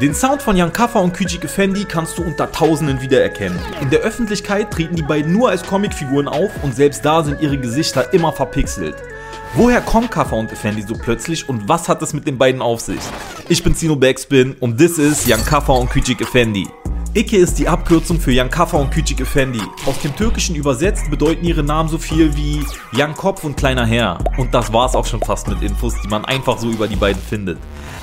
Den Sound von Young Kaffa und Küçük Effendi kannst du unter Tausenden wiedererkennen. In der Öffentlichkeit treten die beiden nur als Comicfiguren auf und selbst da sind ihre Gesichter immer verpixelt. Woher kommen Kaffa und Effendi so plötzlich und was hat es mit den beiden auf sich? Ich bin Zino Backspin und this is Young Kaffa und Küçük Effendi. Ike ist die Abkürzung für Jan Kaffa und Küçük Effendi. Aus dem Türkischen übersetzt bedeuten ihre Namen so viel wie Jan Kopf und kleiner Herr. Und das war's auch schon fast mit Infos, die man einfach so über die beiden findet.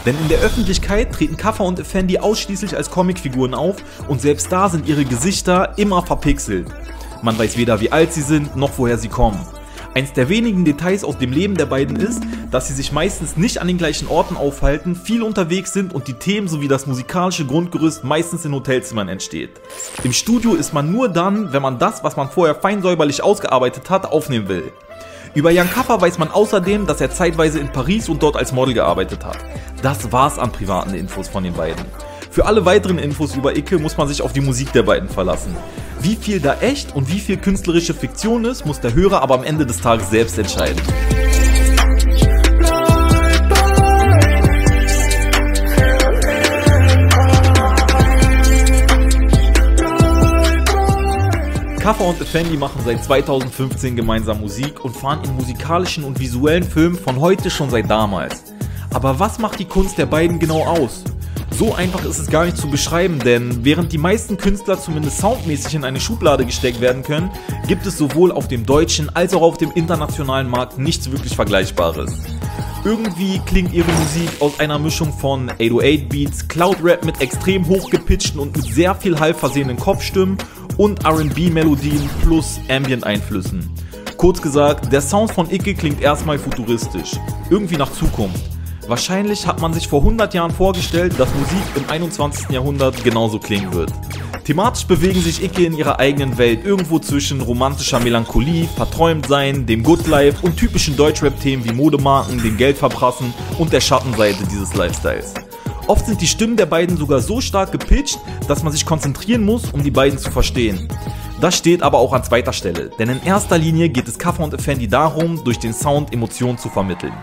Denn in der Öffentlichkeit treten Kaffa und Effendi ausschließlich als Comicfiguren auf und selbst da sind ihre Gesichter immer verpixelt. Man weiß weder wie alt sie sind, noch woher sie kommen. Eins der wenigen Details aus dem Leben der beiden ist, dass sie sich meistens nicht an den gleichen Orten aufhalten, viel unterwegs sind und die Themen sowie das musikalische Grundgerüst meistens in Hotelzimmern entsteht. Im Studio ist man nur dann, wenn man das, was man vorher fein säuberlich ausgearbeitet hat, aufnehmen will. Über Jan Kaffer weiß man außerdem, dass er zeitweise in Paris und dort als Model gearbeitet hat. Das war's an privaten Infos von den beiden. Für alle weiteren Infos über Icke muss man sich auf die Musik der beiden verlassen. Wie viel da echt und wie viel künstlerische Fiktion ist, muss der Hörer aber am Ende des Tages selbst entscheiden. Kaffer und Effendi machen seit 2015 gemeinsam Musik und fahren in musikalischen und visuellen Filmen von heute schon seit damals. Aber was macht die Kunst der beiden genau aus? So einfach ist es gar nicht zu beschreiben, denn während die meisten Künstler zumindest soundmäßig in eine Schublade gesteckt werden können, gibt es sowohl auf dem deutschen als auch auf dem internationalen Markt nichts wirklich Vergleichbares. Irgendwie klingt ihre Musik aus einer Mischung von 808 Beats, Cloud Rap mit extrem hochgepitchten und mit sehr viel Hall versehenen Kopfstimmen und RB Melodien plus Ambient Einflüssen. Kurz gesagt, der Sound von Icke klingt erstmal futuristisch, irgendwie nach Zukunft. Wahrscheinlich hat man sich vor 100 Jahren vorgestellt, dass Musik im 21. Jahrhundert genauso klingen wird. Thematisch bewegen sich Icke in ihrer eigenen Welt irgendwo zwischen romantischer Melancholie, Verträumtsein, dem Good Life und typischen Deutschrap-Themen wie Modemarken, dem Geldverprassen und der Schattenseite dieses Lifestyles. Oft sind die Stimmen der beiden sogar so stark gepitcht, dass man sich konzentrieren muss, um die beiden zu verstehen. Das steht aber auch an zweiter Stelle, denn in erster Linie geht es Kaffer und Effendi darum, durch den Sound Emotionen zu vermitteln.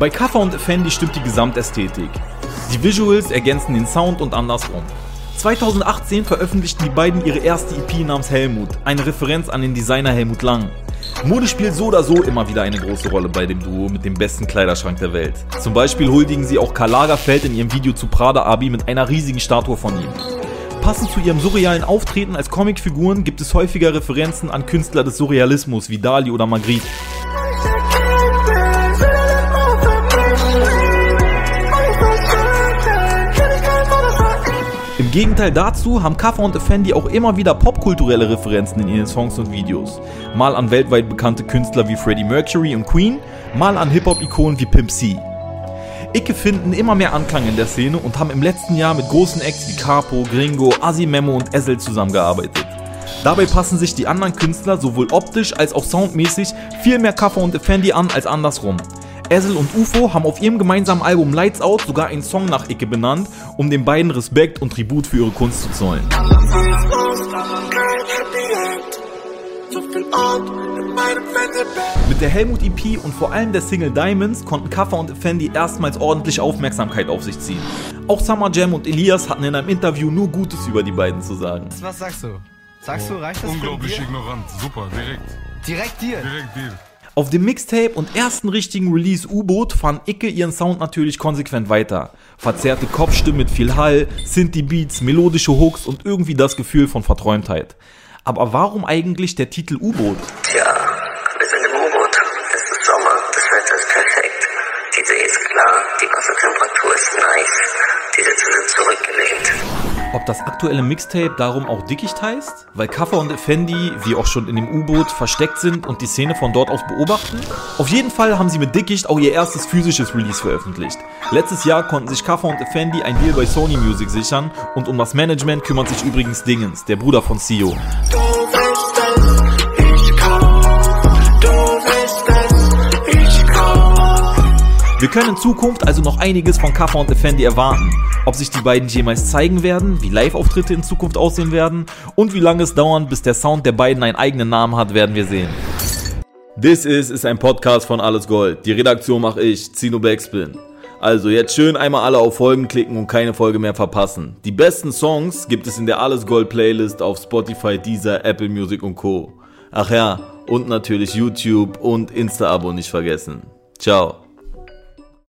Bei Kaffer und Effendi stimmt die Gesamtästhetik. Die Visuals ergänzen den Sound und andersrum. 2018 veröffentlichten die beiden ihre erste EP namens Helmut, eine Referenz an den Designer Helmut Lang. Mode spielt so oder so immer wieder eine große Rolle bei dem Duo mit dem besten Kleiderschrank der Welt. Zum Beispiel huldigen sie auch Karl Lagerfeld in ihrem Video zu Prada Abi mit einer riesigen Statue von ihm. Passend zu ihrem surrealen Auftreten als Comicfiguren gibt es häufiger Referenzen an Künstler des Surrealismus wie Dali oder Magritte. Im Gegenteil dazu haben Kaffer und Effendi auch immer wieder popkulturelle Referenzen in ihren Songs und Videos. Mal an weltweit bekannte Künstler wie Freddie Mercury und Queen, mal an Hip-Hop-Ikonen wie Pimp C. Icke finden immer mehr Anklang in der Szene und haben im letzten Jahr mit großen Acts wie Capo, Gringo, Memo und Essel zusammengearbeitet. Dabei passen sich die anderen Künstler sowohl optisch als auch soundmäßig viel mehr Kaffer und Effendi an als andersrum. Ezel und UFO haben auf ihrem gemeinsamen Album Lights Out sogar einen Song nach Icke benannt, um den beiden Respekt und Tribut für ihre Kunst zu zollen. Mit der Helmut EP und vor allem der Single Diamonds konnten Kaffer und Effendi erstmals ordentlich Aufmerksamkeit auf sich ziehen. Auch Summer Jam und Elias hatten in einem Interview nur Gutes über die beiden zu sagen. Was sagst du? Sagst oh, du, reicht das Unglaublich ignorant, super, direkt. Direkt dir? Direkt dir. Auf dem Mixtape und ersten richtigen Release U-Boot fahren Icke ihren Sound natürlich konsequent weiter. Verzerrte Kopfstimmen mit viel Hall, Synthie-Beats, melodische Hooks und irgendwie das Gefühl von Verträumtheit. Aber warum eigentlich der Titel U-Boot? Tja, wir sind im U-Boot. Es ist Sommer, das Wetter ist perfekt. Die See ist klar, die Wassertemperatur ist nice. Die Sitze sind zurückgelehnt. Ob das aktuelle Mixtape darum auch Dickicht heißt? Weil Kaffer und Effendi, wie auch schon in dem U-Boot, versteckt sind und die Szene von dort aus beobachten? Auf jeden Fall haben sie mit Dickicht auch ihr erstes physisches Release veröffentlicht. Letztes Jahr konnten sich Kaffer und Effendi ein Deal bei Sony Music sichern und um das Management kümmert sich übrigens Dingens, der Bruder von CEO. Wir können in Zukunft also noch einiges von Kaffer und Effendi erwarten. Ob sich die beiden jemals zeigen werden, wie Live-Auftritte in Zukunft aussehen werden und wie lange es dauern, bis der Sound der beiden einen eigenen Namen hat, werden wir sehen. This Is ist ein Podcast von Alles Gold. Die Redaktion mache ich, Zino Backspin. Also jetzt schön einmal alle auf Folgen klicken und keine Folge mehr verpassen. Die besten Songs gibt es in der Alles Gold Playlist auf Spotify, Deezer, Apple Music und Co. Ach ja, und natürlich YouTube und Insta-Abo nicht vergessen. Ciao.